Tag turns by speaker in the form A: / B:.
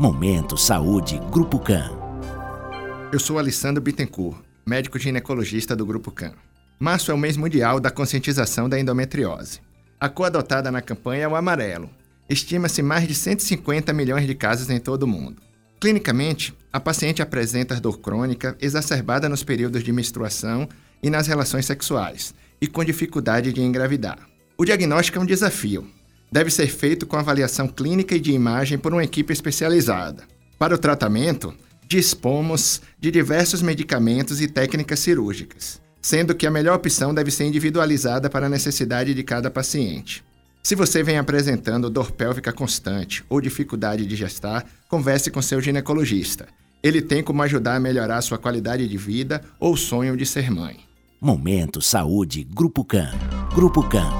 A: Momento Saúde Grupo CAN.
B: Eu sou Alessandro Bittencourt, médico ginecologista do Grupo CAN. Março é o mês mundial da conscientização da endometriose. A cor adotada na campanha é o amarelo. Estima-se mais de 150 milhões de casos em todo o mundo. Clinicamente, a paciente apresenta dor crônica exacerbada nos períodos de menstruação e nas relações sexuais, e com dificuldade de engravidar. O diagnóstico é um desafio. Deve ser feito com avaliação clínica e de imagem por uma equipe especializada. Para o tratamento, dispomos de diversos medicamentos e técnicas cirúrgicas, sendo que a melhor opção deve ser individualizada para a necessidade de cada paciente. Se você vem apresentando dor pélvica constante ou dificuldade de gestar, converse com seu ginecologista. Ele tem como ajudar a melhorar sua qualidade de vida ou sonho de ser mãe.
A: Momento Saúde Grupo CAN. Grupo CAN.